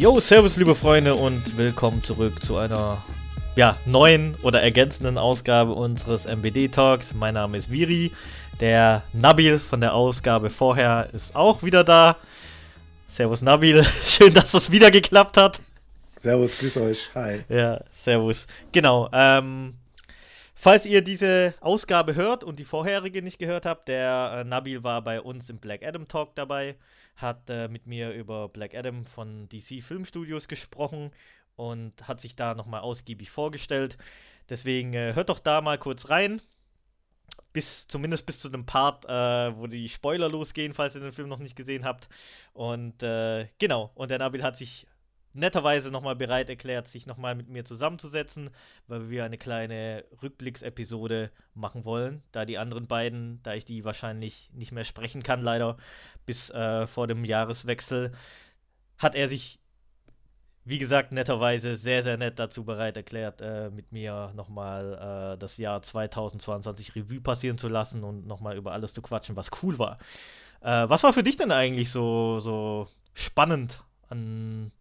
Yo, servus liebe Freunde und willkommen zurück zu einer ja, neuen oder ergänzenden Ausgabe unseres MBD Talks. Mein Name ist Viri. Der Nabil von der Ausgabe vorher ist auch wieder da. Servus Nabil, schön, dass es wieder geklappt hat. Servus, grüß euch. Hi. Ja, servus. Genau. Ähm, falls ihr diese Ausgabe hört und die vorherige nicht gehört habt, der äh, Nabil war bei uns im Black Adam Talk dabei hat äh, mit mir über Black Adam von DC Filmstudios gesprochen und hat sich da nochmal ausgiebig vorgestellt. Deswegen äh, hört doch da mal kurz rein. Bis, zumindest bis zu dem Part, äh, wo die Spoiler losgehen, falls ihr den Film noch nicht gesehen habt. Und äh, genau, und der Nabil hat sich netterweise nochmal bereit erklärt, sich nochmal mit mir zusammenzusetzen, weil wir eine kleine Rückblicksepisode machen wollen, da die anderen beiden, da ich die wahrscheinlich nicht mehr sprechen kann, leider, bis äh, vor dem Jahreswechsel, hat er sich, wie gesagt, netterweise sehr, sehr nett dazu bereit erklärt, äh, mit mir nochmal äh, das Jahr 2022 Revue passieren zu lassen und nochmal über alles zu quatschen, was cool war. Äh, was war für dich denn eigentlich so, so spannend an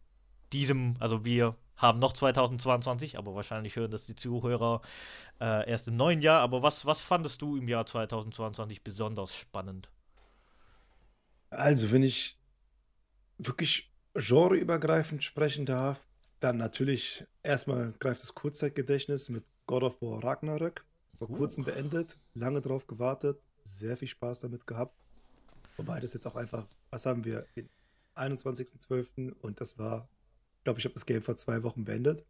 diesem, also wir haben noch 2022, aber wahrscheinlich hören das die Zuhörer äh, erst im neuen Jahr. Aber was, was fandest du im Jahr 2022 besonders spannend? Also, wenn ich wirklich genreübergreifend sprechen darf, dann natürlich erstmal greift das Kurzzeitgedächtnis mit God of War Ragnarök. Vor uh. kurzem beendet, lange drauf gewartet, sehr viel Spaß damit gehabt. Wobei das jetzt auch einfach, was haben wir, den 21.12. und das war glaube, ich habe das Game vor zwei Wochen beendet.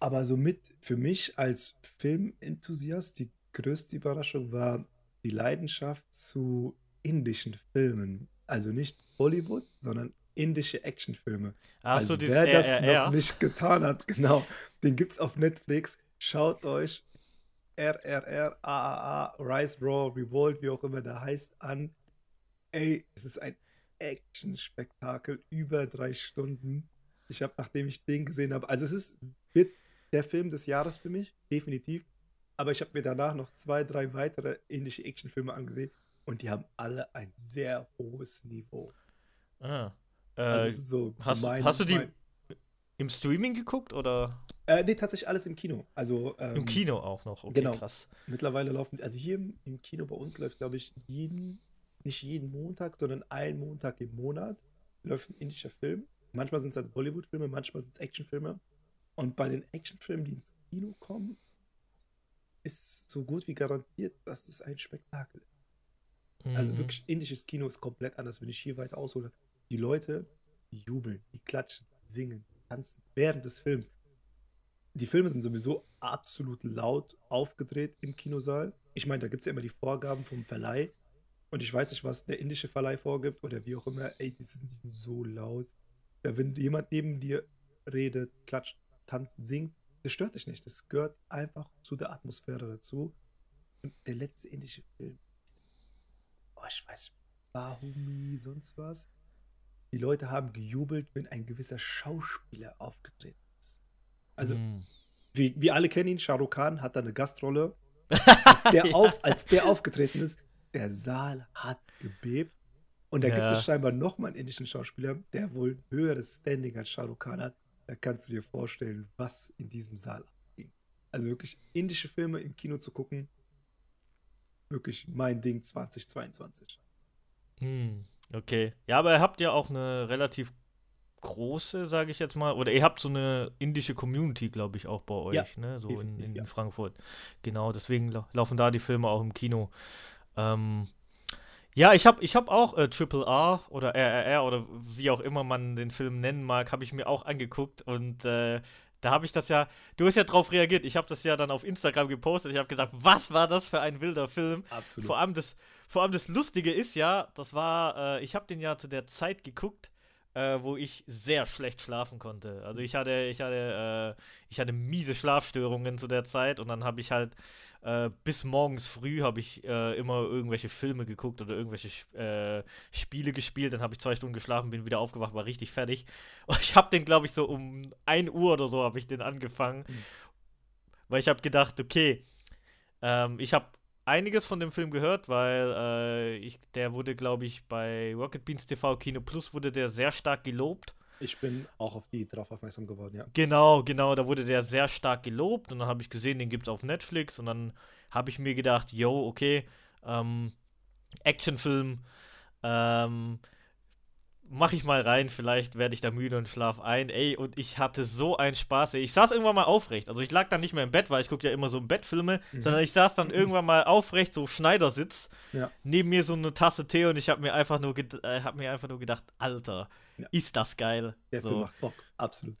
Aber somit für mich als Filmenthusiast die größte Überraschung war die Leidenschaft zu indischen Filmen. Also nicht Bollywood, sondern indische Actionfilme. Ach also so, wer das RRR. noch nicht getan hat, genau, den gibt es auf Netflix. Schaut euch RRR, AAA, Rise Raw, Revolt, wie auch immer der heißt, an. Ey, es ist ein Action-Spektakel über drei Stunden. Ich habe, nachdem ich den gesehen habe, also es ist wird der Film des Jahres für mich, definitiv. Aber ich habe mir danach noch zwei, drei weitere indische Actionfilme angesehen und die haben alle ein sehr hohes Niveau. Ah. Äh, also so hast, mein, hast, du die mein, im Streaming geguckt oder? Äh, nee, tatsächlich alles im Kino. Also, ähm, Im Kino auch noch, okay, genau. krass. Mittlerweile laufen, also hier im, im Kino bei uns läuft, glaube ich, jeden nicht jeden Montag, sondern einen Montag im Monat läuft ein indischer Film. Manchmal sind es halt Bollywood-Filme, manchmal sind es Actionfilme. Und bei den Actionfilmen, die ins Kino kommen, ist so gut wie garantiert, dass das ein Spektakel ist. Also mhm. Also wirklich, indisches Kino ist komplett anders, wenn ich hier weiter aushole. Die Leute, die jubeln, die klatschen, singen, tanzen während des Films. Die Filme sind sowieso absolut laut aufgedreht im Kinosaal. Ich meine, da gibt es ja immer die Vorgaben vom Verleih, und ich weiß nicht, was der indische Verleih vorgibt oder wie auch immer. Ey, die sind, die sind so laut. Ja, wenn jemand neben dir redet, klatscht, tanzt, singt, das stört dich nicht. Das gehört einfach zu der Atmosphäre dazu. Und der letzte indische Film, oh, ich weiß nicht, Bahumi, sonst was. Die Leute haben gejubelt, wenn ein gewisser Schauspieler aufgetreten ist. Also, mm. wie, wir alle kennen ihn, Shah Rukh Khan hat da eine Gastrolle. Als der, ja. auf, als der aufgetreten ist, der Saal hat gebebt. Und da ja. gibt es scheinbar nochmal einen indischen Schauspieler, der wohl höheres Standing als Shah Rukh Khan hat. Da kannst du dir vorstellen, was in diesem Saal abging. Also wirklich indische Filme im Kino zu gucken, wirklich mein Ding 2022. Hm, okay. Ja, aber ihr habt ja auch eine relativ große, sage ich jetzt mal, oder ihr habt so eine indische Community, glaube ich, auch bei euch, ja, ne? So in, in, ja. Frankfurt. Genau, deswegen laufen da die Filme auch im Kino. Ähm, ja, ich habe ich hab auch äh, Triple R oder RRR oder wie auch immer man den Film nennen mag, habe ich mir auch angeguckt und äh, da habe ich das ja, du hast ja drauf reagiert, ich habe das ja dann auf Instagram gepostet, ich habe gesagt, was war das für ein wilder Film? Absolut. Vor allem das, vor allem das Lustige ist ja, das war, äh, ich habe den ja zu der Zeit geguckt, äh, wo ich sehr schlecht schlafen konnte. Also ich hatte, ich hatte, äh, ich hatte miese Schlafstörungen zu der Zeit und dann habe ich halt äh, bis morgens früh habe ich äh, immer irgendwelche Filme geguckt oder irgendwelche äh, Spiele gespielt. Dann habe ich zwei Stunden geschlafen, bin wieder aufgewacht, war richtig fertig. Und ich habe den, glaube ich, so um 1 Uhr oder so habe ich den angefangen, mhm. weil ich habe gedacht, okay, ähm, ich habe einiges von dem Film gehört, weil äh, ich, der wurde, glaube ich, bei Rocket Beans TV Kino Plus wurde der sehr stark gelobt. Ich bin auch auf die drauf aufmerksam geworden, ja. Genau, genau, da wurde der sehr stark gelobt und dann habe ich gesehen, den gibt es auf Netflix und dann habe ich mir gedacht, yo, okay, ähm, Actionfilm, ähm, mach ich mal rein, vielleicht werde ich da müde und schlaf ein. Ey, und ich hatte so einen Spaß. Ey. Ich saß irgendwann mal aufrecht. Also ich lag dann nicht mehr im Bett, weil ich gucke ja immer so im Bettfilme, mhm. sondern ich saß dann irgendwann mal aufrecht, so Schneidersitz, ja. neben mir so eine Tasse Tee und ich habe mir einfach nur äh, hab mir einfach nur gedacht, Alter, ja. ist das geil. Der so. Film macht Bock, absolut.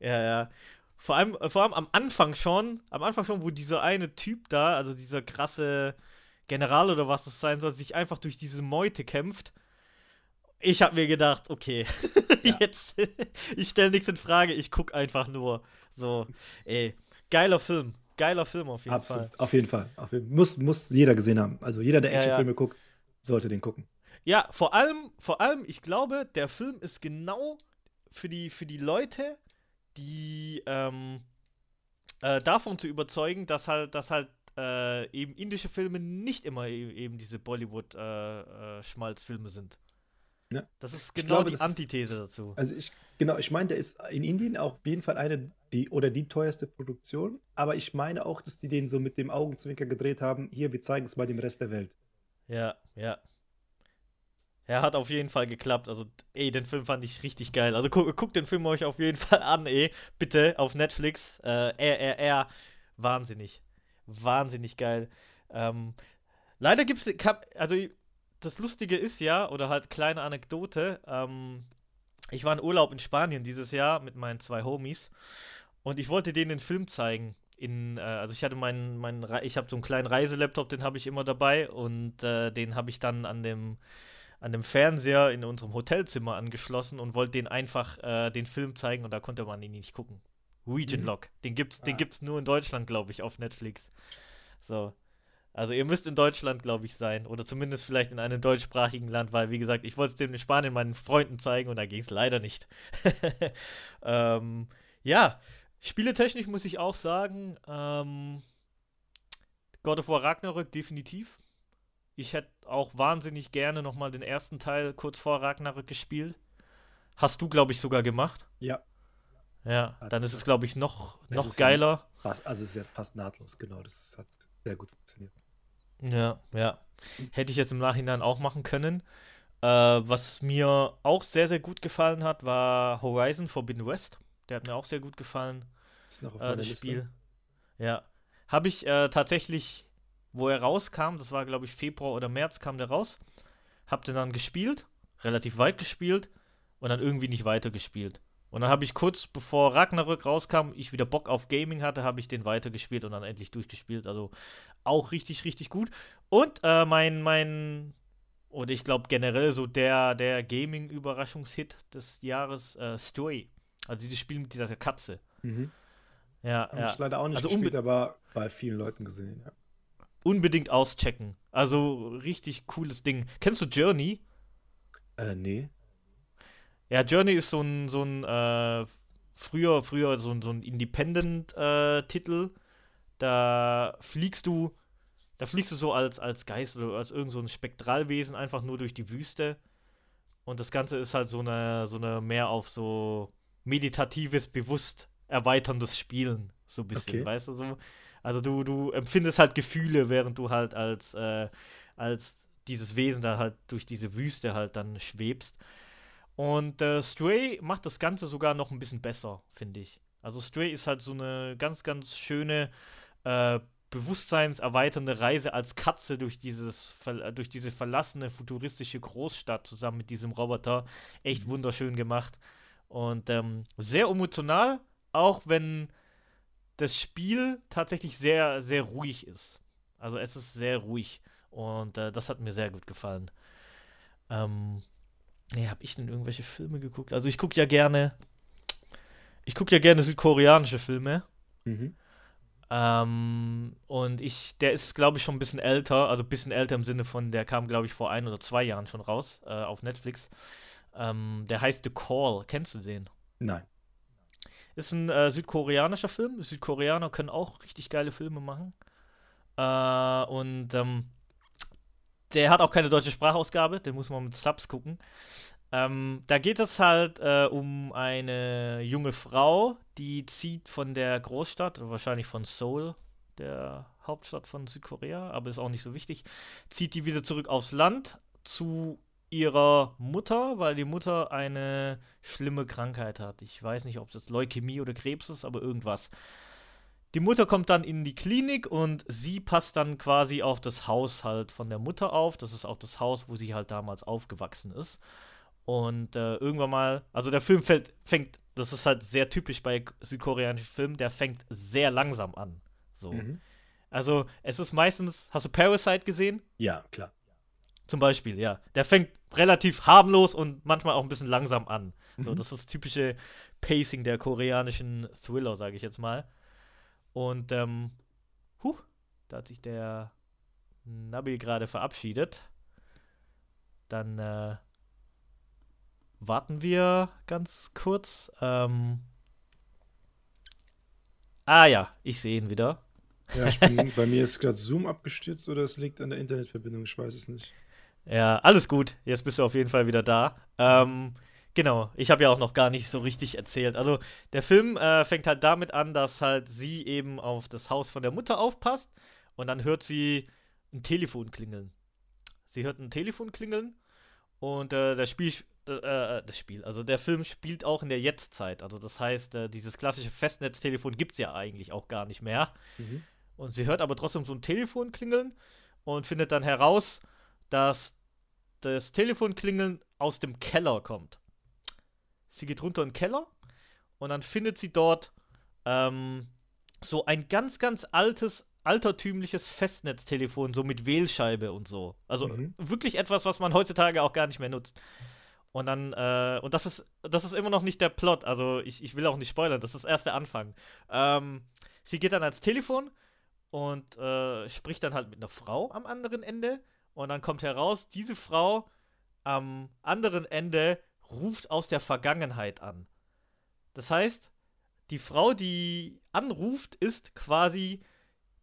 Ja, ja. Vor allem, vor allem am Anfang schon, am Anfang schon, wo dieser eine Typ da, also dieser krasse General oder was das sein soll, sich einfach durch diese Meute kämpft ich habe mir gedacht, okay, ja. jetzt, ich stelle nichts in Frage, ich gucke einfach nur. So, ey, geiler Film, geiler Film auf jeden Absolut. Fall. Auf jeden Fall, auf jeden, muss, muss jeder gesehen haben. Also jeder, der Actionfilme ja, ja. guckt, sollte den gucken. Ja, vor allem, vor allem, ich glaube, der Film ist genau für die, für die Leute, die ähm, äh, davon zu überzeugen, dass halt, dass halt äh, eben indische Filme nicht immer e-, eben diese Bollywood-Schmalzfilme äh, äh sind. Ja. Das ist genau glaube, die Antithese dazu. Also ich, genau, ich meine, der ist in Indien auch auf jeden Fall eine, die oder die teuerste Produktion, aber ich meine auch, dass die den so mit dem Augenzwinker gedreht haben, hier, wir zeigen es mal dem Rest der Welt. Ja, ja. Er hat auf jeden Fall geklappt. Also, ey, den Film fand ich richtig geil. Also, guckt guck den Film euch auf jeden Fall an, ey. Bitte auf Netflix. Äh, RRR. Wahnsinnig. Wahnsinnig geil. Ähm, leider gibt es, also das Lustige ist ja, oder halt kleine Anekdote, ähm, ich war in Urlaub in Spanien dieses Jahr mit meinen zwei Homies und ich wollte denen den Film zeigen. In, äh, also ich hatte meinen, meinen ich habe so einen kleinen Reiselaptop, den habe ich immer dabei und äh, den habe ich dann an dem, an dem Fernseher in unserem Hotelzimmer angeschlossen und wollte den einfach äh, den Film zeigen und da konnte man ihn nicht gucken. Region mhm. Lock, den gibt's, ah. den gibt's nur in Deutschland, glaube ich, auf Netflix. So. Also ihr müsst in Deutschland, glaube ich, sein. Oder zumindest vielleicht in einem deutschsprachigen Land, weil, wie gesagt, ich wollte es dem in Spanien meinen Freunden zeigen und da ging es leider nicht. ähm, ja, spieletechnisch muss ich auch sagen, ähm, God of War Ragnarök definitiv. Ich hätte auch wahnsinnig gerne nochmal den ersten Teil kurz vor Ragnarök gespielt. Hast du, glaube ich, sogar gemacht. Ja. Ja, dann ist es, glaube ich, noch, noch geiler. Fast, also es ist ja fast nahtlos, genau. Das hat sehr gut funktioniert. Ja, ja. Hätte ich jetzt im Nachhinein auch machen können. Äh, was mir auch sehr, sehr gut gefallen hat, war Horizon Forbidden West. Der hat mir auch sehr gut gefallen. Ist noch auf äh, das Liste. Spiel. Ja. Habe ich äh, tatsächlich, wo er rauskam, das war glaube ich Februar oder März, kam der raus. Hab den dann gespielt, relativ weit gespielt und dann irgendwie nicht weitergespielt. Und dann habe ich kurz bevor Ragnarök rauskam, ich wieder Bock auf Gaming hatte, habe ich den weitergespielt und dann endlich durchgespielt. Also auch richtig, richtig gut. Und äh, mein, mein, oder ich glaube generell so der, der Gaming-Überraschungshit des Jahres, äh, Story. Also dieses Spiel mit dieser Katze. Mhm. Ja, Habe ja. ich leider auch nicht also gespielt, aber bei vielen Leuten gesehen, ja. Unbedingt auschecken. Also richtig cooles Ding. Kennst du Journey? Äh, nee. Ja, Journey ist so ein, so ein äh, früher, früher so, ein, so ein Independent-Titel. Äh, da fliegst du, da fliegst du so als, als Geist oder als irgend so ein Spektralwesen einfach nur durch die Wüste. Und das Ganze ist halt so eine, so eine mehr auf so meditatives, bewusst erweiterndes Spielen. So ein bisschen, okay. weißt du so? Also du, du empfindest halt Gefühle, während du halt als, äh, als dieses Wesen da halt durch diese Wüste halt dann schwebst. Und äh, Stray macht das Ganze sogar noch ein bisschen besser, finde ich. Also Stray ist halt so eine ganz, ganz schöne, äh, bewusstseinserweiternde Reise als Katze durch, dieses, durch diese verlassene futuristische Großstadt zusammen mit diesem Roboter. Echt mhm. wunderschön gemacht. Und ähm, sehr emotional, auch wenn das Spiel tatsächlich sehr, sehr ruhig ist. Also es ist sehr ruhig. Und äh, das hat mir sehr gut gefallen. Ähm, Nee, hab ich denn irgendwelche Filme geguckt? Also ich gucke ja gerne. Ich gucke ja gerne südkoreanische Filme. Mhm. Ähm, und ich, der ist, glaube ich, schon ein bisschen älter, also ein bisschen älter im Sinne von, der kam, glaube ich, vor ein oder zwei Jahren schon raus äh, auf Netflix. Ähm, der heißt The Call. Kennst du den? Nein. Ist ein äh, südkoreanischer Film. Südkoreaner können auch richtig geile Filme machen. Äh, und ähm, der hat auch keine deutsche Sprachausgabe, den muss man mit Subs gucken. Ähm, da geht es halt äh, um eine junge Frau, die zieht von der Großstadt, wahrscheinlich von Seoul, der Hauptstadt von Südkorea, aber ist auch nicht so wichtig, zieht die wieder zurück aufs Land zu ihrer Mutter, weil die Mutter eine schlimme Krankheit hat. Ich weiß nicht, ob es Leukämie oder Krebs ist, aber irgendwas. Die Mutter kommt dann in die Klinik und sie passt dann quasi auf das Haus halt von der Mutter auf. Das ist auch das Haus, wo sie halt damals aufgewachsen ist. Und äh, irgendwann mal, also der Film fällt, fängt, das ist halt sehr typisch bei südkoreanischen Filmen, der fängt sehr langsam an. So. Mhm. Also es ist meistens, hast du Parasite gesehen? Ja, klar. Zum Beispiel, ja. Der fängt relativ harmlos und manchmal auch ein bisschen langsam an. Mhm. So, das ist das typische Pacing der koreanischen Thriller, sage ich jetzt mal. Und, ähm, huh, da hat sich der Nabil gerade verabschiedet. Dann, äh, warten wir ganz kurz. Ähm, ah ja, ich sehe ihn wieder. Ja, bin, bei mir ist gerade Zoom abgestürzt oder es liegt an der Internetverbindung, ich weiß es nicht. Ja, alles gut. Jetzt bist du auf jeden Fall wieder da. Ähm, genau, ich habe ja auch noch gar nicht so richtig erzählt. Also der Film äh, fängt halt damit an, dass halt sie eben auf das Haus von der Mutter aufpasst und dann hört sie ein Telefon klingeln. Sie hört ein Telefon klingeln und äh, das Spiel, äh, äh, das Spiel, also der Film spielt auch in der Jetztzeit. Also das heißt, äh, dieses klassische Festnetztelefon gibt es ja eigentlich auch gar nicht mehr. Mhm. Und sie hört aber trotzdem so ein Telefon klingeln und findet dann heraus, dass das Telefonklingeln aus dem Keller kommt. Sie geht runter in den Keller und dann findet sie dort ähm, so ein ganz, ganz altes, altertümliches Festnetztelefon, so mit Wählscheibe und so. Also mhm. wirklich etwas, was man heutzutage auch gar nicht mehr nutzt. Und dann, äh, und das ist, das ist immer noch nicht der Plot, also ich, ich will auch nicht spoilern, das ist erst der Anfang. Ähm, sie geht dann ans Telefon und äh, spricht dann halt mit einer Frau am anderen Ende und dann kommt heraus, diese Frau am anderen Ende ruft aus der Vergangenheit an. Das heißt, die Frau, die anruft, ist quasi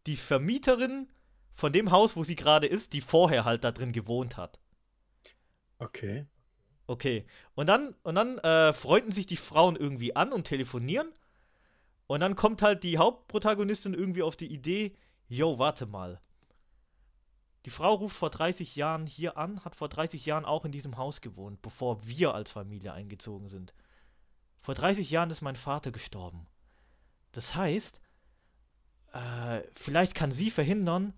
die Vermieterin von dem Haus, wo sie gerade ist, die vorher halt da drin gewohnt hat. Okay. Okay. Und dann, und dann äh, freunden sich die Frauen irgendwie an und telefonieren. Und dann kommt halt die Hauptprotagonistin irgendwie auf die Idee, yo, warte mal. Die Frau ruft vor 30 Jahren hier an, hat vor 30 Jahren auch in diesem Haus gewohnt, bevor wir als Familie eingezogen sind. Vor 30 Jahren ist mein Vater gestorben. Das heißt, äh, vielleicht kann sie verhindern,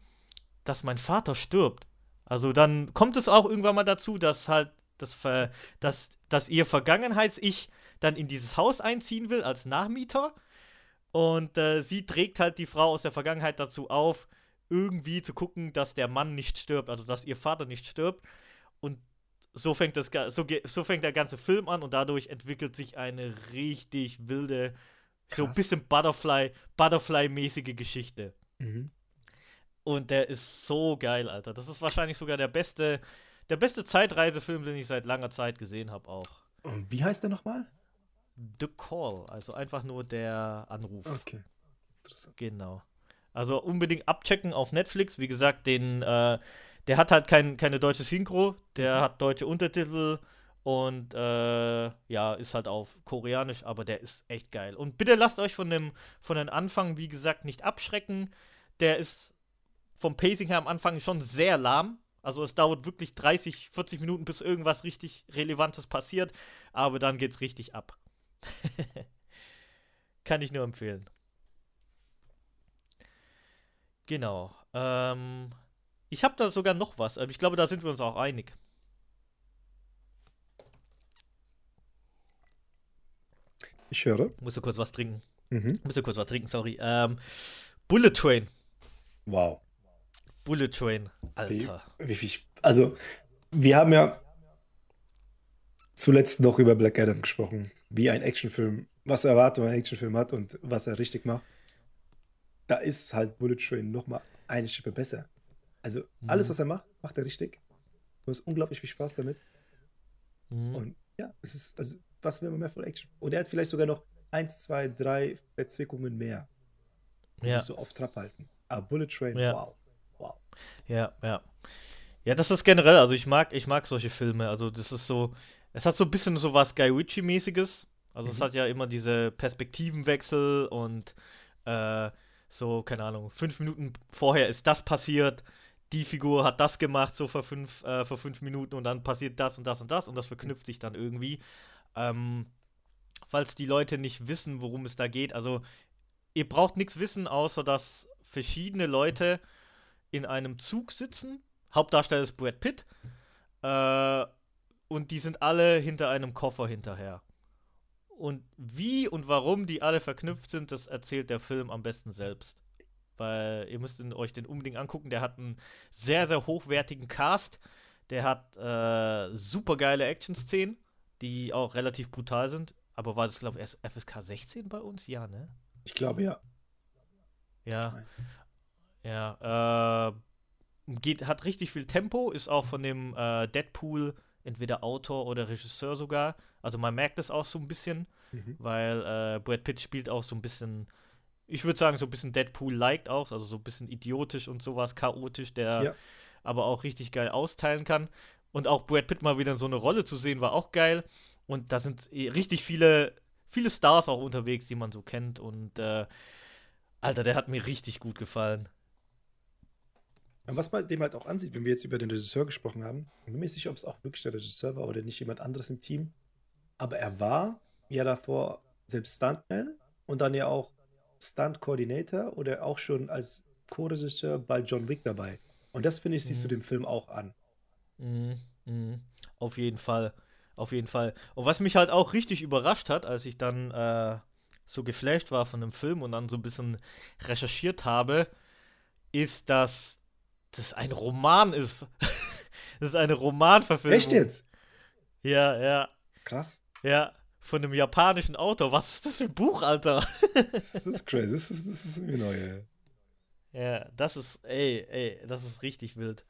dass mein Vater stirbt. Also dann kommt es auch irgendwann mal dazu, dass halt das, dass, dass ihr Vergangenheits-Ich dann in dieses Haus einziehen will als Nachmieter. Und äh, sie trägt halt die Frau aus der Vergangenheit dazu auf, irgendwie zu gucken, dass der Mann nicht stirbt, also dass ihr Vater nicht stirbt. Und so fängt, das, so, so fängt der ganze Film an und dadurch entwickelt sich eine richtig wilde, Krass. so ein bisschen Butterfly, Butterfly-mäßige Geschichte. Mhm. Und der ist so geil, Alter. Das ist wahrscheinlich sogar der beste, der beste Zeitreisefilm, den ich seit langer Zeit gesehen habe, auch. Und wie heißt der nochmal? The Call, also einfach nur der Anruf. Okay. Interessant. Genau. Also unbedingt abchecken auf Netflix. Wie gesagt, den, äh, der hat halt kein, keine deutsche Synchro, der mhm. hat deutsche Untertitel und äh, ja, ist halt auf Koreanisch, aber der ist echt geil. Und bitte lasst euch von dem, von den Anfang, wie gesagt, nicht abschrecken. Der ist vom Pacing her am Anfang schon sehr lahm. Also es dauert wirklich 30, 40 Minuten, bis irgendwas richtig Relevantes passiert, aber dann geht's richtig ab. Kann ich nur empfehlen. Genau. Ähm, ich habe da sogar noch was. Ich glaube, da sind wir uns auch einig. Ich höre. Musst du kurz was trinken. Mhm. Musst du kurz was trinken, sorry. Ähm, Bullet Train. Wow. Bullet Train, Alter. Wie, wie, also, wir haben ja zuletzt noch über Black Adam gesprochen. Wie ein Actionfilm, was Erwartung ein Actionfilm hat und was er richtig macht da ist halt Bullet Train nochmal eine Schippe besser. Also alles, mhm. was er macht, macht er richtig. Du hast unglaublich viel Spaß damit. Mhm. Und ja, es ist, also, was will man mehr von Action? Und er hat vielleicht sogar noch eins, zwei, drei Verzwickungen mehr. Die ja. so auf Trab halten. Aber Bullet Train, ja. wow. Wow. Ja, ja. Ja, das ist generell, also ich mag, ich mag solche Filme. Also das ist so, es hat so ein bisschen so was Guy Ritchie-mäßiges. Also Mhm. es hat ja immer diese Perspektivenwechsel und äh, so, keine Ahnung, fünf Minuten vorher ist das passiert, die Figur hat das gemacht, so vor fünf, äh, vor fünf Minuten und dann passiert das und das und das und das verknüpft sich dann irgendwie. Ähm, falls die Leute nicht wissen, worum es da geht, also ihr braucht nichts wissen, außer dass verschiedene Leute in einem Zug sitzen. Hauptdarsteller ist Brad Pitt. Äh, und die sind alle hinter einem Koffer hinterher. Und wie und warum die alle verknüpft sind, das erzählt der Film am besten selbst. Weil ihr müsst euch den unbedingt angucken. Der hat einen sehr, sehr hochwertigen Cast. Der hat äh, super geile Action-Szenen, die auch relativ brutal sind. Aber war das, glaube ich, erst FSK 16 bei uns? Ja, ne? Ich glaube, ja. Ja. Ja, äh, geht, hat richtig viel Tempo, ist auch von dem äh, Deadpool entweder Autor oder Regisseur sogar. Also man merkt das auch so ein bisschen, Mhm. weil äh, Brad Pitt spielt auch so ein bisschen, ich würde sagen, so ein bisschen Deadpool-liked auch, also so ein bisschen idiotisch und sowas, chaotisch, der Ja. aber auch richtig geil austeilen kann. Und auch Brad Pitt mal wieder in so eine Rolle zu sehen, war auch geil. Und da sind eh richtig viele, viele Stars auch unterwegs, die man so kennt. Und äh, Alter, der hat mir richtig gut gefallen. Und was man dem halt auch ansieht, wenn wir jetzt über den Regisseur gesprochen haben, ich bin mir nicht sicher, ob es auch wirklich der Regisseur war oder nicht jemand anderes im Team, aber er war ja davor selbst Stuntman und dann ja auch Stunt-Coordinator oder auch schon als Co-Regisseur bei John Wick dabei. Und das, finde ich, siehst du Mhm. dem Film auch an. Mhm, mhm. Auf jeden Fall. Auf jeden Fall. Und was mich halt auch richtig überrascht hat, als ich dann äh, so geflasht war von dem Film und dann so ein bisschen recherchiert habe, ist, dass das ein Roman ist. das ist eine Romanverfilmung. Echt jetzt? Ja, ja, Krass. ja. Von einem japanischen Autor. Was ist das für ein Buch, Alter? Das ist crazy. Das ist, das ist irgendwie neu. Ja, das ist, ey, ey, das ist richtig wild.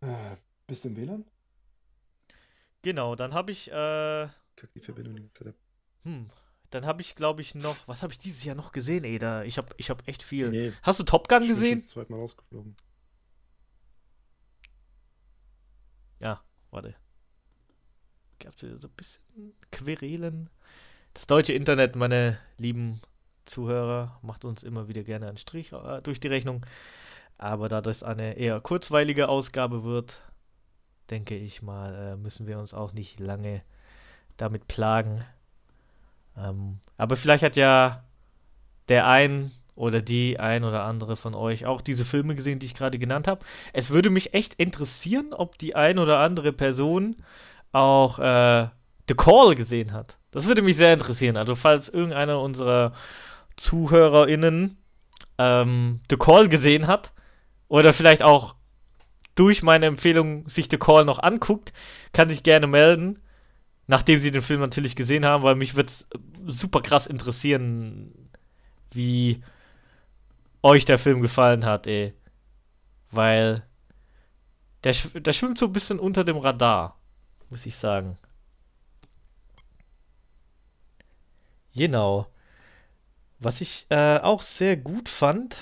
Äh, bist du im WLAN? Genau, dann habe ich, äh, Kack die Verbindung. Hm, dann habe ich, glaube ich, noch. Was habe ich dieses Jahr noch gesehen, ey? Da, ich habe ich hab echt viel. Nee, Hast du Top Gun ich bin gesehen? zweimal rausgeflogen. Ja, warte. Gab's wieder so ein bisschen Querelen. Das deutsche Internet, meine lieben Zuhörer, macht uns immer wieder gerne einen Strich äh, durch die Rechnung. Aber da das eine eher kurzweilige Ausgabe wird, denke ich mal, äh, müssen wir uns auch nicht lange damit plagen. Ähm, aber vielleicht hat ja der ein oder die ein oder andere von euch auch diese Filme gesehen, die ich gerade genannt habe. Es würde mich echt interessieren, ob die ein oder andere Person auch äh, The Call gesehen hat. Das würde mich sehr interessieren. Also falls irgendeiner unserer ZuhörerInnen ähm, The Call gesehen hat oder vielleicht auch durch meine Empfehlung sich The Call noch anguckt, kann sich gerne melden, nachdem sie den Film natürlich gesehen haben, weil mich würde es super krass interessieren, wie euch der Film gefallen hat, ey. Weil der, der schwimmt so ein bisschen unter dem Radar, muss ich sagen. Genau. Was ich äh, auch sehr gut fand,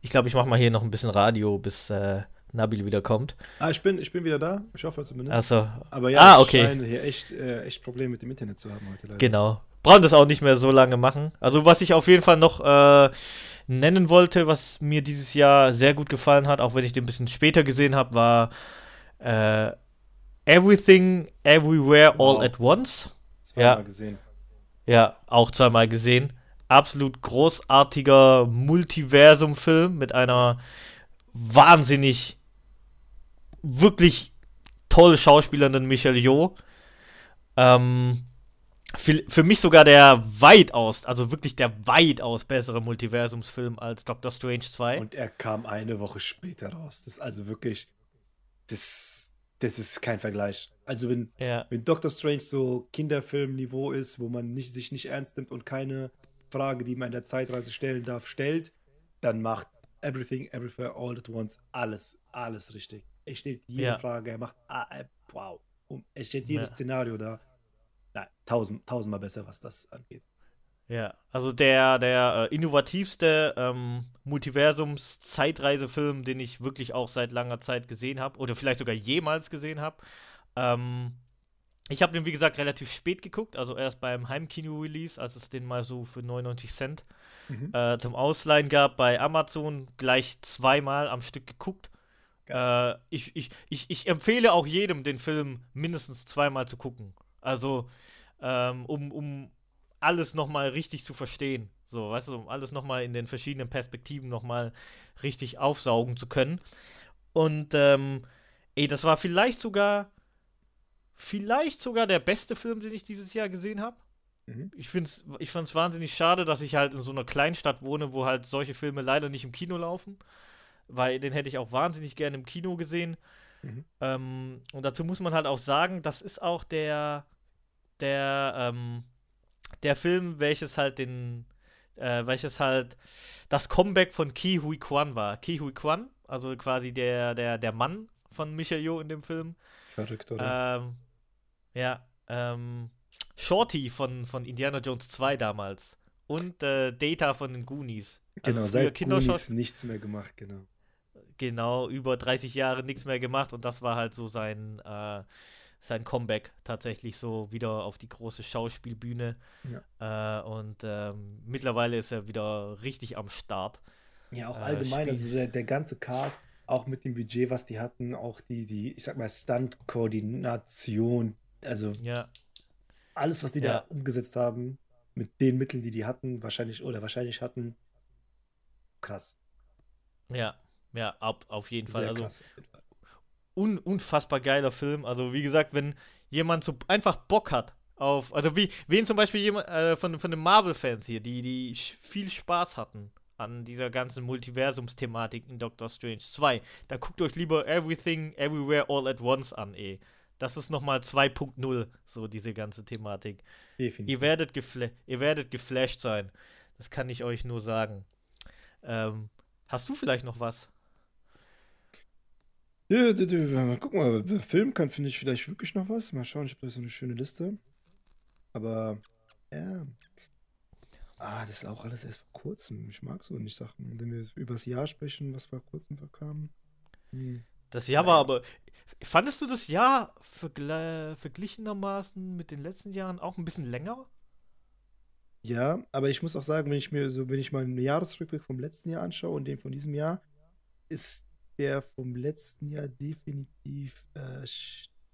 ich glaube, ich mache mal hier noch ein bisschen Radio, bis äh, Nabil wiederkommt. Ah, ich bin, ich bin wieder da. Ich hoffe zumindest. Also, Aber ja, Ah, ich okay. scheine hier echt, äh, echt Probleme mit dem Internet zu haben heute leider. Genau. Brauchen das auch nicht mehr so lange machen. Also, was ich auf jeden Fall noch äh, nennen wollte, was mir dieses Jahr sehr gut gefallen hat, auch wenn ich den ein bisschen später gesehen habe, war äh, Everything, Everywhere, All Wow. at Once. Zweimal Ja. gesehen. Ja, auch zweimal gesehen. Absolut großartiger Multiversum-Film mit einer wahnsinnig, wirklich toll schauspielernden Michelle Yeoh. Ähm, für, für mich sogar der weitaus, also wirklich der weitaus bessere Multiversumsfilm als Doctor Strange 2. Und er kam eine Woche später raus. Das ist also wirklich, das, das ist kein Vergleich. Also wenn, ja, wenn Doctor Strange so Kinderfilmniveau ist, wo man nicht, sich nicht ernst nimmt und keine Frage, die man in der Zeitreise stellen darf, stellt, dann macht Everything, Everywhere, All at Once alles, alles richtig. Er stellt jede Ja. Frage, er macht, ah, äh, wow. Und er stellt jedes Ja. Szenario da. Nein, tausend, tausendmal besser, was das angeht. Ja, also der, der äh, innovativste ähm, Multiversums-Zeitreisefilm, den ich wirklich auch seit langer Zeit gesehen habe oder vielleicht sogar jemals gesehen habe. Ähm, ich habe den, wie gesagt, relativ spät geguckt, also erst beim Heimkino-Release, als es den mal so für 99 Cent mhm. äh, zum Ausleihen gab bei Amazon, gleich zweimal am Stück geguckt. Äh, ich, ich, ich, ich empfehle auch jedem, den Film mindestens zweimal zu gucken. Also, ähm, um, um alles nochmal richtig zu verstehen. So, weißt du, um alles nochmal in den verschiedenen Perspektiven nochmal richtig aufsaugen zu können. Und, ähm, ey, das war vielleicht sogar, vielleicht sogar der beste Film, den ich dieses Jahr gesehen habe. Mhm. Ich, find's, ich fand es wahnsinnig schade, dass ich halt in so einer Kleinstadt wohne, wo halt solche Filme leider nicht im Kino laufen. Weil den hätte ich auch wahnsinnig gerne im Kino gesehen. Mhm. Ähm, und dazu muss man halt auch sagen, das ist auch der, der, ähm, der Film, welches halt den, äh, welches halt das Comeback von Ki Hui Kwan war. Ki Hui Kwan, also quasi der, der, der Mann von Michael Yo in dem Film. Verrückt, oder? Ähm, ja, ähm, Shorty von, von Indiana Jones 2 damals. Und äh, Data von den Goonies. Also genau, seit Goonies nichts mehr gemacht, genau. Genau, über 30 Jahre nichts mehr gemacht und das war halt so sein, äh, sein Comeback tatsächlich so wieder auf die große Schauspielbühne. Ja. Äh, und ähm, mittlerweile ist er wieder richtig am Start. Ja, auch äh, allgemein, also der, der ganze Cast, auch mit dem Budget, was die hatten, auch die, die ich sag mal, Stunt-Koordination, also ja. alles, was die ja. da umgesetzt haben, mit den Mitteln, die die hatten, wahrscheinlich oder wahrscheinlich hatten, krass. Ja, ja, ab, auf jeden Fall. Sehr also, krass un unfassbar geiler Film. Also, wie gesagt, wenn jemand so einfach Bock hat auf, also wie, wen zum Beispiel jemand äh, von, von den Marvel-Fans hier, die, die viel Spaß hatten an dieser ganzen Multiversums-Thematik in Doctor Strange 2, dann guckt euch lieber Everything, Everywhere, All at Once an, ey. Das ist nochmal 2.0, so diese ganze Thematik. Definitiv. Ihr werdet, gefla ihr werdet geflasht sein. Das kann ich euch nur sagen. Ähm, hast du vielleicht noch was? Ja, mal gucken, mal, wer filmen kann, finde ich vielleicht wirklich noch was. Mal schauen, ich habe da so eine schöne Liste. Aber, ja. Ah, das ist auch alles erst vor kurzem. Ich mag so nicht Sachen. Wenn wir über das Jahr sprechen, was vor kurzem verkam. Hm. Das Jahr war aber. Fandest du das Jahr vergl verglichenermaßen mit den letzten Jahren auch ein bisschen länger? Ja, aber ich muss auch sagen, wenn ich mir so, wenn ich mal einen Jahresrückblick vom letzten Jahr anschaue und den von diesem Jahr, ist der vom letzten Jahr definitiv. Äh,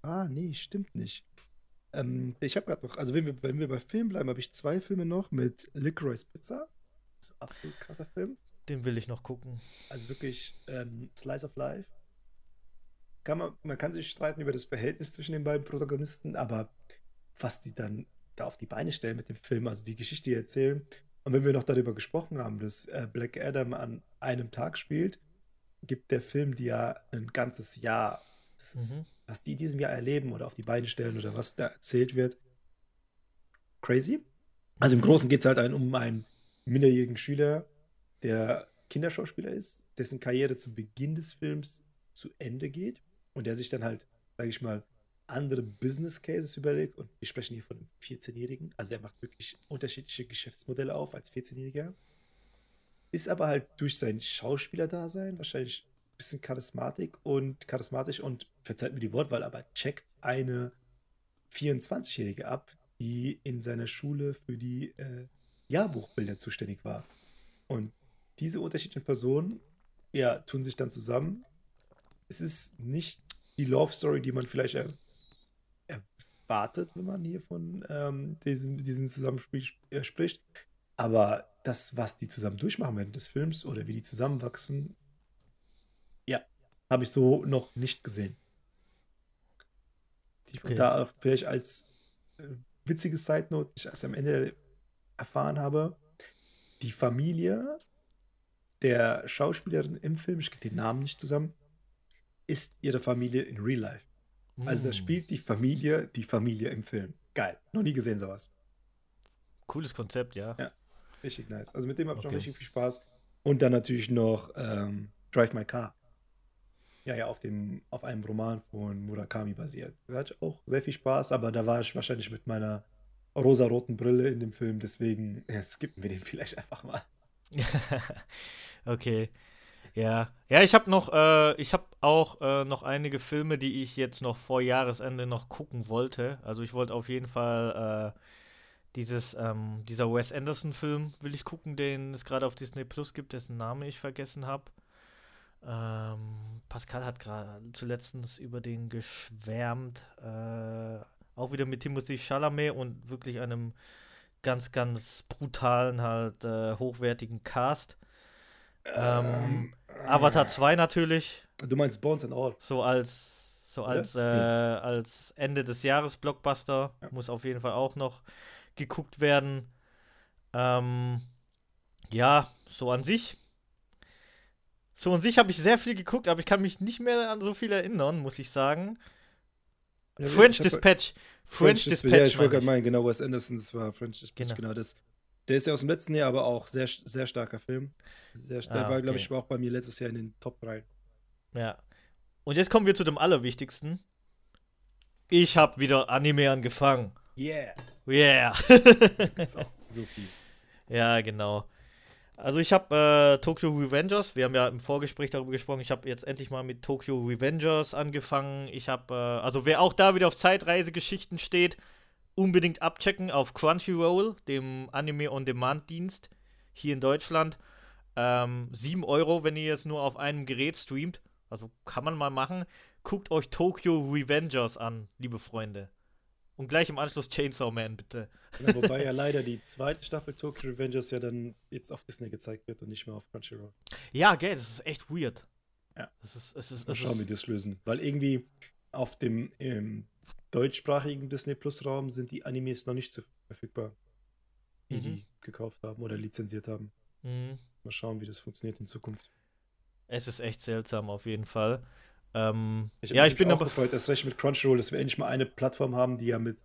ah, nee, stimmt nicht. Ähm, ich habe gerade noch, also wenn wir, wenn wir bei Film bleiben, habe ich zwei Filme noch mit Licorice Pizza. So absolut krasser Film. Den will ich noch gucken. Also wirklich ähm, Slice of Life. Kann man, man kann sich streiten über das Verhältnis zwischen den beiden Protagonisten, aber was die dann da auf die Beine stellen mit dem Film, also die Geschichte erzählen. Und wenn wir noch darüber gesprochen haben, dass äh, Black Adam an einem Tag spielt, gibt der Film dir ja ein ganzes Jahr. Das ist, mhm. was die in diesem Jahr erleben oder auf die Beine stellen oder was da erzählt wird. Crazy. Also im Großen geht es halt um einen minderjährigen Schüler, der Kinderschauspieler ist, dessen Karriere zu Beginn des Films zu Ende geht und der sich dann halt, sage ich mal, andere Business Cases überlegt. Und wir sprechen hier von einem 14-Jährigen. Also er macht wirklich unterschiedliche Geschäftsmodelle auf als 14-Jähriger. Ist aber halt durch sein Schauspielerdasein wahrscheinlich ein bisschen charismatik und charismatisch und verzeiht mir die Wortwahl, aber checkt eine 24-Jährige ab, die in seiner Schule für die äh, Jahrbuchbilder zuständig war. Und diese unterschiedlichen Personen, ja, tun sich dann zusammen. Es ist nicht die Love Story, die man vielleicht er erwartet, wenn man hier von ähm, diesem, diesem Zusammenspiel äh, spricht. Aber das, was die zusammen durchmachen während des Films oder wie die zusammenwachsen, ja, habe ich so noch nicht gesehen. Okay. da vielleicht als äh, witzige Side Note, ich erst am Ende erfahren habe, die Familie der Schauspielerin im Film, ich kriege den Namen nicht zusammen, ist ihre Familie in Real Life. Mm. Also da mm. spielt die Familie die Familie im Film. Geil. Noch nie gesehen sowas. Cooles Konzept, ja. Ja. Richtig nice. Also mit dem habe ich okay. noch richtig viel Spaß. Und dann natürlich noch ähm, Drive My Car. Ja, ja, auf, dem, auf einem Roman von Murakami basiert. Da hatte ich auch sehr viel Spaß, aber da war ich wahrscheinlich mit meiner rosaroten Brille in dem Film, deswegen ja, skippen wir den vielleicht einfach mal. okay. Ja, ja, ich habe noch, äh, ich habe auch äh, noch einige Filme, die ich jetzt noch vor Jahresende noch gucken wollte. Also ich wollte auf jeden Fall äh, dieses, ähm, dieser Wes Anderson-Film will ich gucken, den es gerade auf Disney Plus gibt, dessen Name ich vergessen habe. Ähm, Pascal hat gerade zuletzt über den geschwärmt. Äh, auch wieder mit Timothy Chalamet und wirklich einem ganz, ganz brutalen, halt äh, hochwertigen Cast. Ähm, Avatar 2 natürlich. Du meinst Bones and All. So als, so als, äh, als Ende des Jahres Blockbuster. Ja. Muss auf jeden Fall auch noch geguckt werden. Ähm, ja, so an sich. So an sich habe ich sehr viel geguckt, aber ich kann mich nicht mehr an so viel erinnern, muss ich sagen. Ja, French Dispatch. French, French Dispatch. Ja, ich wollte gerade meinen, genau, Wes Anderson, das war French Dispatch, genau. genau das. Der ist ja aus dem letzten Jahr, aber auch sehr, sehr starker Film. Sehr, ah, der war, glaube ich, auch bei mir letztes Jahr in den Top 3. Ja. Und jetzt kommen wir zu dem Allerwichtigsten. Ich habe wieder Anime angefangen. Yeah. Yeah. so viel. Ja, genau. Also ich habe äh, Tokyo Revengers, wir haben ja im Vorgespräch darüber gesprochen, ich habe jetzt endlich mal mit Tokyo Revengers angefangen. Ich habe, äh, also wer auch da wieder auf Zeitreisegeschichten steht, unbedingt abchecken auf Crunchyroll, dem Anime-on-Demand-Dienst hier in Deutschland. Ähm, 7 Euro, wenn ihr jetzt nur auf einem Gerät streamt. Also kann man mal machen. Guckt euch Tokyo Revengers an, liebe Freunde. Und gleich im Anschluss Chainsaw Man, bitte. Ja, wobei ja leider die zweite Staffel Tokyo Revengers ja dann jetzt auf Disney gezeigt wird und nicht mehr auf Crunchyroll. Ja, gell, das ist echt weird. Ja. Das ist, es ist, Mal schauen, wie die das lösen. Weil irgendwie auf dem im deutschsprachigen Disney Plus Raum sind die Animes noch nicht so verfügbar, die mhm. die gekauft haben oder lizenziert haben. Mhm. Mal schauen, wie das funktioniert in Zukunft. Es ist echt seltsam auf jeden Fall. Ähm, ich ja, ich bin auch aber gefreut, erst recht mit Crunchyroll, dass wir endlich mal eine Plattform haben, die ja mit,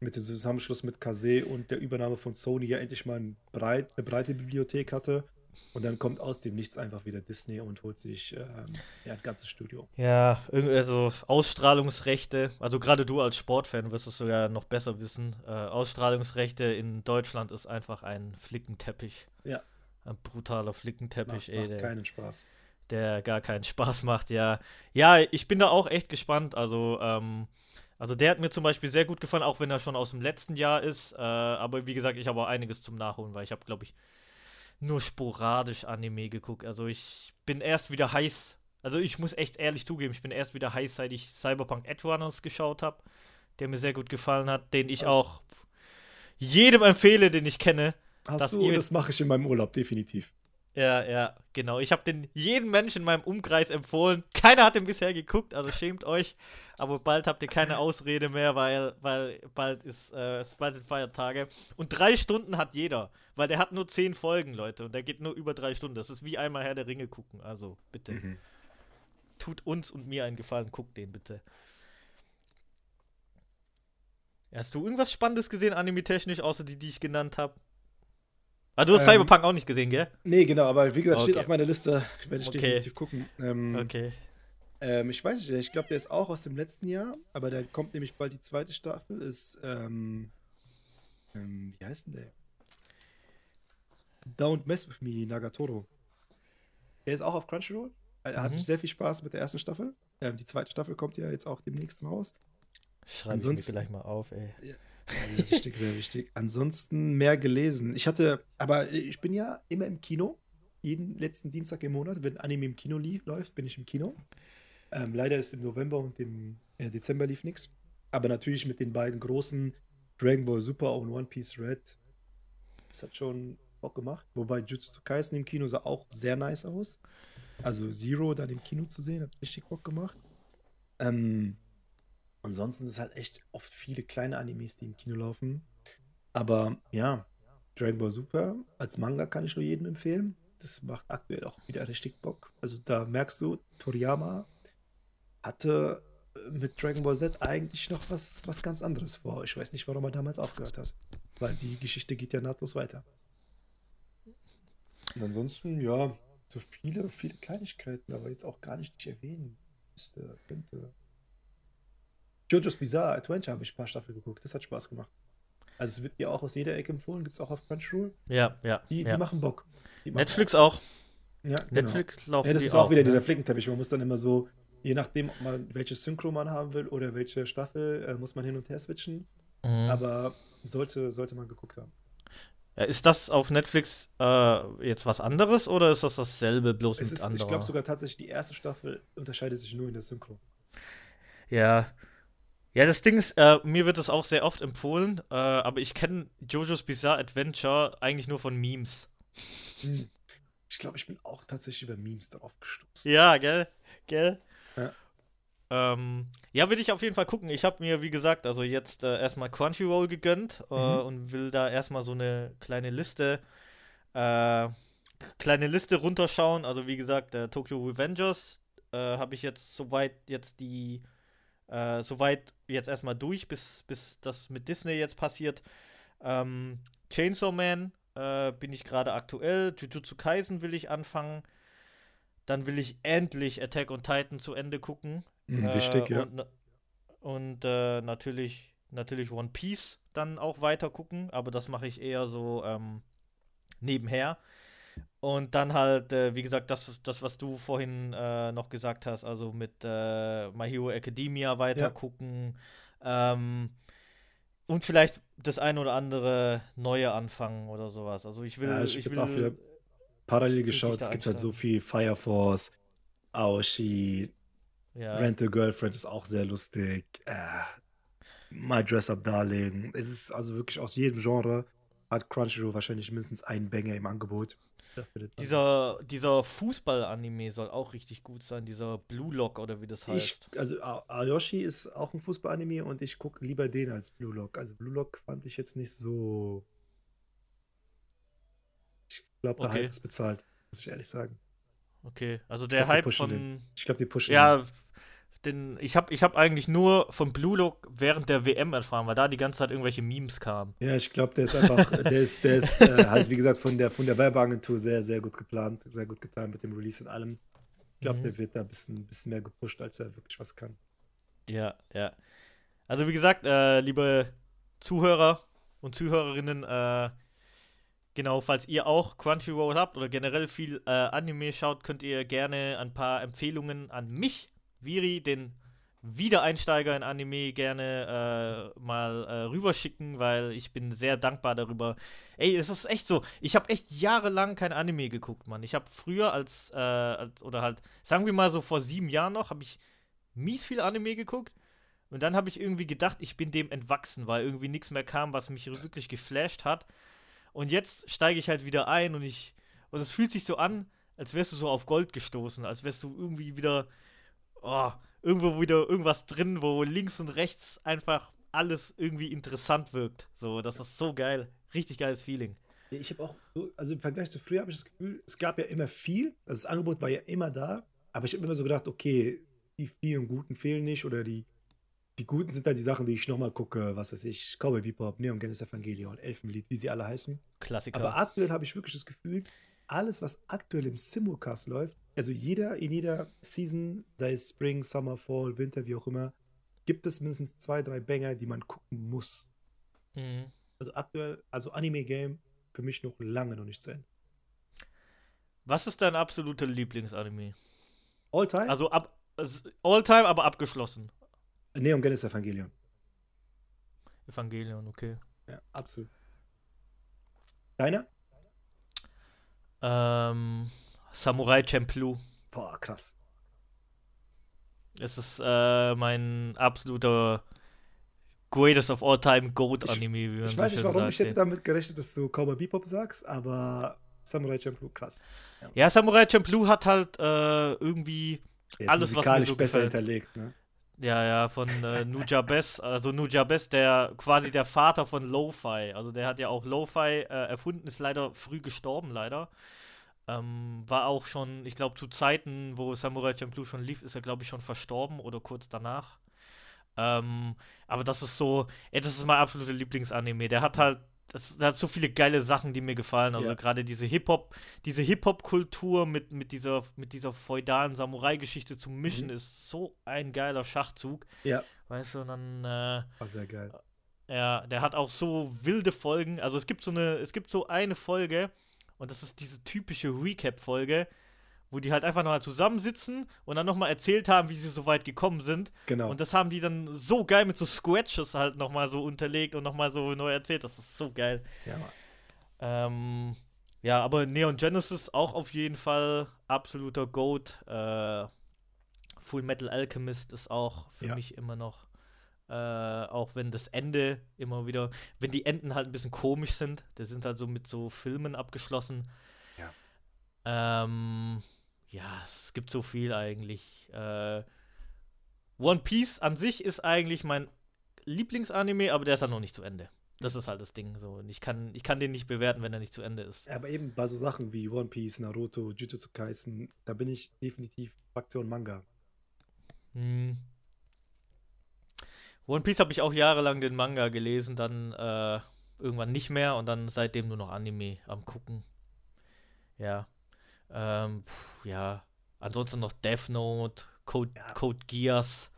mit dem Zusammenschluss mit Kase und der Übernahme von Sony ja endlich mal ein breit, eine breite Bibliothek hatte. Und dann kommt aus dem Nichts einfach wieder Disney und holt sich ähm, ja, ein ganzes Studio. Ja, also Ausstrahlungsrechte, also gerade du als Sportfan wirst es sogar noch besser wissen. Äh, Ausstrahlungsrechte in Deutschland ist einfach ein Flickenteppich. Ja. Ein brutaler Flickenteppich, macht, ey. Macht keinen Spaß der gar keinen Spaß macht, ja. Ja, ich bin da auch echt gespannt. Also, ähm, also der hat mir zum Beispiel sehr gut gefallen, auch wenn er schon aus dem letzten Jahr ist. Äh, aber wie gesagt, ich habe auch einiges zum Nachholen, weil ich habe, glaube ich, nur sporadisch Anime geguckt. Also ich bin erst wieder heiß. Also ich muss echt ehrlich zugeben, ich bin erst wieder heiß, seit ich Cyberpunk Edge Runners geschaut habe, der mir sehr gut gefallen hat, den ich auch jedem empfehle, den ich kenne. Hast du, das mache ich in meinem Urlaub, definitiv. Ja, ja, genau. Ich habe den jeden Menschen in meinem Umkreis empfohlen. Keiner hat den bisher geguckt, also schämt euch. Aber bald habt ihr keine Ausrede mehr, weil, weil bald ist, äh, bald sind Feiertage. Und drei Stunden hat jeder, weil der hat nur zehn Folgen, Leute. Und der geht nur über drei Stunden. Das ist wie einmal Herr der Ringe gucken. Also bitte. Mhm. Tut uns und mir einen Gefallen, guckt den bitte. Hast du irgendwas Spannendes gesehen, anime-technisch, außer die, die ich genannt habe? Ah, du hast ähm, Cyberpunk auch nicht gesehen, gell? Nee, genau, aber wie gesagt, okay. steht auf meiner Liste. Werde ich okay. definitiv gucken. Ähm, okay. Ähm, ich weiß nicht, ich glaube, der ist auch aus dem letzten Jahr, aber da kommt nämlich bald die zweite Staffel. Ist, ähm, ähm, wie heißt denn der? Don't Mess With Me, Nagatoro. Der ist auch auf Crunchyroll. Er hat mhm. sehr viel Spaß mit der ersten Staffel. Ähm, die zweite Staffel kommt ja jetzt auch demnächst raus. Schreibe ich mir gleich mal auf, ey. Sehr wichtig, sehr wichtig. Ansonsten mehr gelesen. Ich hatte, aber ich bin ja immer im Kino. Jeden letzten Dienstag im Monat, wenn Anime im Kino läuft, bin ich im Kino. Ähm, leider ist im November und im äh, Dezember lief nichts. Aber natürlich mit den beiden großen Dragon Ball Super und One Piece Red. Das hat schon Bock gemacht. Wobei Jujutsu Kaisen im Kino sah auch sehr nice aus. Also Zero dann im Kino zu sehen, hat richtig Bock gemacht. Ähm, Ansonsten ist halt echt oft viele kleine Animes, die im Kino laufen. Aber ja, Dragon Ball Super als Manga kann ich nur jedem empfehlen. Das macht aktuell auch wieder richtig Bock. Also da merkst du, Toriyama hatte äh, mit Dragon Ball Z eigentlich noch was, was ganz anderes vor. Ich weiß nicht, warum er damals aufgehört hat. Weil die Geschichte geht ja nahtlos weiter. Und ansonsten, ja, so viele, viele Kleinigkeiten, aber jetzt auch gar nicht, nicht erwähnen müsste, könnte. JoJo's Bizarre Adventure habe ich ein paar Staffeln geguckt. Das hat Spaß gemacht. Also es wird dir auch aus jeder Ecke empfohlen, gibt es auch auf Crunchyroll. Ja, ja. Die, ja. die machen Bock. Die machen Netflix auch. Ja, genau. Netflix laufen Ja, das ist auch wieder ne? dieser Flickenteppich. Man muss dann immer so, je nachdem, ob man welche Synchro man haben will oder welche Staffel, äh, muss man hin und her switchen. Mhm. Aber sollte, sollte man geguckt haben. Ja, ist das auf Netflix äh, jetzt was anderes oder ist das dasselbe, bloß Es mit ist, anderer? ich glaube sogar tatsächlich, die erste Staffel unterscheidet sich nur in der Synchro. Ja. Ja, das Ding ist, äh, mir wird das auch sehr oft empfohlen, äh, aber ich kenne JoJo's Bizarre Adventure eigentlich nur von Memes. Ich glaube, ich bin auch tatsächlich über Memes darauf gestoßen. Ja, gell? Gell? Ja. Ähm, ja, will ich auf jeden Fall gucken. Ich habe mir, wie gesagt, also jetzt äh, erstmal Crunchyroll gegönnt äh, Mhm. und will da erstmal so eine kleine Liste, äh, kleine Liste runterschauen. Also wie gesagt, äh, Tokyo Revengers habe ich jetzt soweit jetzt die, äh, soweit jetzt erstmal durch, bis, bis das mit Disney jetzt passiert. Ähm, Chainsaw Man äh, bin ich gerade aktuell. Jujutsu Kaisen will ich anfangen. Dann will ich endlich Attack on Titan zu Ende gucken. Hm, Äh, wichtig, ja. Und, und äh, natürlich, natürlich One Piece dann auch weiter gucken, aber das mache ich eher so ähm, nebenher. Und dann halt, äh, wie gesagt, das, das, was du vorhin äh, noch gesagt hast, also mit äh, My Hero Academia weiter Ja. gucken. Ähm, und vielleicht das ein oder andere Neue anfangen oder sowas. Also ich will. Ja, ich ich will auch wieder Parallel geschaut, es gibt halt so einsteigen. viel Fire Force, Aoshi, ja. Rent a Girlfriend ist auch sehr lustig. Äh, My Dress Up Darling. Es ist also wirklich aus jedem Genre hat Crunchyroll wahrscheinlich mindestens einen Banger im Angebot. Dieser, dieser Fußball-Anime soll auch richtig gut sein, dieser Blue Lock oder wie das Ich, heißt. also A- Ayoshi ist auch ein Fußballanime und ich gucke lieber den als Blue Lock. Also Blue Lock fand ich jetzt nicht so. Ich glaube, der Okay. Hype ist bezahlt, muss ich ehrlich sagen. Okay, also Ich der glaub, Hype von. Ich glaube, die pushen. Ja, den, ich habe ich hab eigentlich nur von Blue Lock während der WM erfahren, weil da die ganze Zeit irgendwelche Memes kamen. den. Ja, ich glaube, der ist einfach, der ist, der ist äh, halt, wie gesagt, von der, von der Werbeagentur sehr, sehr gut geplant, sehr gut getan mit dem Release und allem. Ich glaube, Mhm. der wird da ein bisschen, bisschen mehr gepusht, als er wirklich was kann. Ja, ja. Also wie gesagt, äh, liebe Zuhörer und Zuhörerinnen, äh, genau, falls ihr auch Crunchyroll habt oder generell viel äh, Anime schaut, könnt ihr gerne ein paar Empfehlungen an mich, Viri, den Wiedereinsteiger in Anime, gerne äh, mal äh, rüberschicken, weil ich bin sehr dankbar darüber. Ey, es ist echt so, ich habe echt jahrelang kein Anime geguckt, Mann. Ich habe früher als, äh, als, oder halt, sagen wir mal so vor sieben Jahren noch, habe ich mies viel Anime geguckt. Und dann habe ich irgendwie gedacht, ich bin dem entwachsen, weil irgendwie nichts mehr kam, was mich wirklich geflasht hat. Und jetzt steige ich halt wieder ein und ich. Und es fühlt sich so an, als wärst du so auf Gold gestoßen, als wärst du irgendwie wieder. Oh, irgendwo wieder irgendwas drin, wo links und rechts einfach alles irgendwie interessant wirkt. So, das ist so geil. Richtig geiles Feeling. Ich habe auch so, also im Vergleich zu früher habe ich das Gefühl, es gab ja immer viel, also das Angebot war ja immer da, aber ich habe immer so gedacht, okay, die vielen Guten fehlen nicht oder die, die Guten sind dann die Sachen, die ich nochmal gucke, was weiß ich, Cowboy Bebop, Neon Genesis Evangelion, Elfenlied, wie sie alle heißen. Klassiker. Aber aktuell habe ich wirklich das Gefühl, alles, was aktuell im Simulcast läuft, also jeder in jeder Season, sei es Spring, Summer, Fall, Winter, wie auch immer, gibt es mindestens zwei, drei Banger, die man gucken muss. mhm. Also aktuell, also Anime-Game für mich noch lange noch nicht zu Ende. Was ist dein absoluter Lieblingsanime? All time? Also ab. All-time, aber abgeschlossen. Neon Genesis Evangelion. Evangelion, okay. Ja, absolut. Deiner? Ähm, Samurai Champloo. Boah, krass. Es ist äh, mein absoluter greatest of all time Goat Anime, wie man Ich so weiß nicht, warum sagt. ich hätte damit gerechnet, dass du Cowboy Bebop sagst, aber Samurai Champloo, krass. ja, Samurai Champloo hat halt äh, irgendwie ist Alles, was mir so besser gefällt. hinterlegt, ne? Ja, ja, von äh, Nujabes, also Nujabes, der quasi der Vater von Lo-Fi. Also der hat ja auch Lo-Fi äh, erfunden, ist leider früh gestorben, leider. Ähm, war auch schon, ich glaube, zu Zeiten, wo Samurai Champloo schon lief, ist er, glaube ich, schon verstorben oder kurz danach. Ähm, aber das ist so, ey, das ist mein absoluter Lieblingsanime. Der hat halt, das, der hat so viele geile Sachen, die mir gefallen. Also Ja. gerade diese Hip-Hop, diese Hip-Hop-Kultur mit, mit, dieser, mit dieser feudalen Samurai-Geschichte zu mischen, Mhm. ist so ein geiler Schachzug. Ja, Weißt du, und dann, äh, war sehr geil. Ja, der hat auch so wilde Folgen. Also es gibt so eine, es gibt so eine Folge und das ist diese typische Recap-Folge, wo die halt einfach nochmal zusammensitzen und dann nochmal erzählt haben, wie sie so weit gekommen sind. Genau. Und das haben die dann so geil mit so Scratches halt nochmal so unterlegt und nochmal so neu erzählt. Das ist so geil. ja, Mann. Ähm, ja, aber Neon Genesis auch auf jeden Fall absoluter Goat. Äh, Full Metal Alchemist ist auch für Ja. mich immer noch, äh, auch wenn das Ende immer wieder, wenn die Enden halt ein bisschen komisch sind, die sind halt so mit so Filmen abgeschlossen. Ja. Ähm, ja, es gibt so viel eigentlich. Äh, One Piece an sich ist eigentlich mein Lieblingsanime, aber der ist halt noch nicht zu Ende. Das ist halt das Ding so. Und ich kann, ich kann den nicht bewerten, wenn er nicht zu Ende ist. Aber eben bei so Sachen wie One Piece, Naruto, Jujutsu Kaisen, da bin ich definitiv Fraktion Manga. Hm. One Piece habe ich auch jahrelang den Manga gelesen, dann äh, irgendwann nicht mehr und dann seitdem nur noch Anime am gucken. Ja. Ähm, pf, ja. Ansonsten noch Death Note, Code, Ja. Code Geass,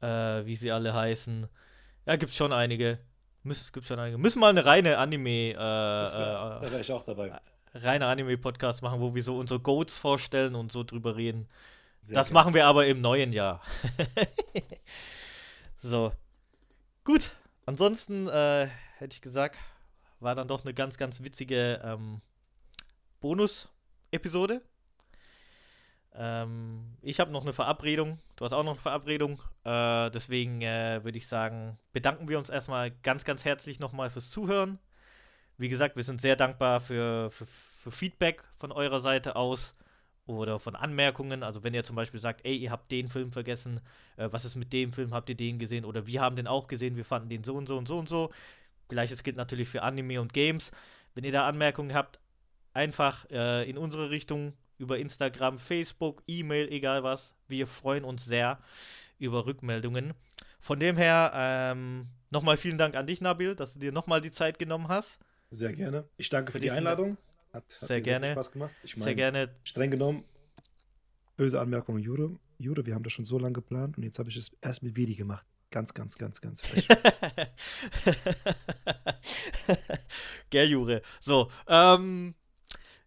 äh, wie sie alle heißen. Ja, gibt's schon einige. Müß, gibt schon einige. Müssen mal eine reine Anime, äh, wär, äh, da wäre ich auch dabei. reine Anime-Podcast machen, wo wir so unsere Goats vorstellen und so drüber reden. Sehr das gerne. machen wir aber im neuen Jahr. so. Gut. Ansonsten äh, hätte ich gesagt, war dann doch eine ganz, ganz witzige ähm, Bonus-Episode. Ähm, ich habe noch eine Verabredung. Du hast auch noch eine Verabredung. Äh, deswegen äh, würde ich sagen, bedanken wir uns erstmal ganz, ganz herzlich nochmal fürs Zuhören. Wie gesagt, wir sind sehr dankbar für, für, für Feedback von eurer Seite aus oder von Anmerkungen. Also wenn ihr zum Beispiel sagt, ey, ihr habt den Film vergessen, äh, was ist mit dem Film, habt ihr den gesehen oder wir haben den auch gesehen, wir fanden den so und so und so und so. Gleiches gilt natürlich für Anime und Games. Wenn ihr da Anmerkungen habt, einfach äh, in unsere Richtung über Instagram, Facebook, E-Mail, egal was. Wir freuen uns sehr über Rückmeldungen. Von dem her, ähm, nochmal vielen Dank an dich, Nabil, dass du dir nochmal die Zeit genommen hast. Sehr gerne. Ich danke für, Für die Einladung. Hat, hat Sehr gerne. viel Spaß gemacht. Ich Sehr meine, gerne. streng genommen, böse Anmerkung, Jure. Jure, wir haben das schon so lange geplant und jetzt habe ich es erst mit Vedi gemacht. Ganz, ganz, ganz, ganz frech. Gell, Jure. So, ähm,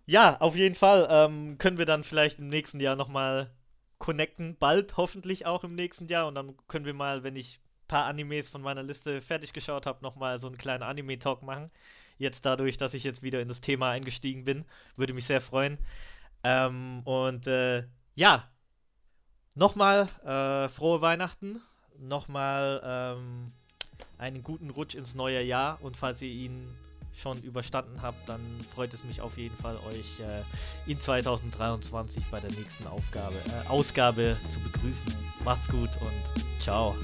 ja, auf jeden Fall ähm, können wir dann vielleicht im nächsten Jahr nochmal connecten. Bald hoffentlich auch im nächsten Jahr. Und dann können wir mal, wenn ich ein paar Animes von meiner Liste fertig geschaut habe, nochmal so einen kleinen Anime-Talk machen. Jetzt dadurch, dass ich jetzt wieder in das Thema eingestiegen bin. Würde mich sehr freuen. Ähm, und äh, ja, nochmal äh, frohe Weihnachten. Nochmal ähm, einen guten Rutsch ins neue Jahr. Und falls ihr ihn schon überstanden habt, dann freut es mich auf jeden Fall, euch äh, in 2023 bei der nächsten Aufgabe, äh, Ausgabe zu begrüßen. Macht's gut und ciao.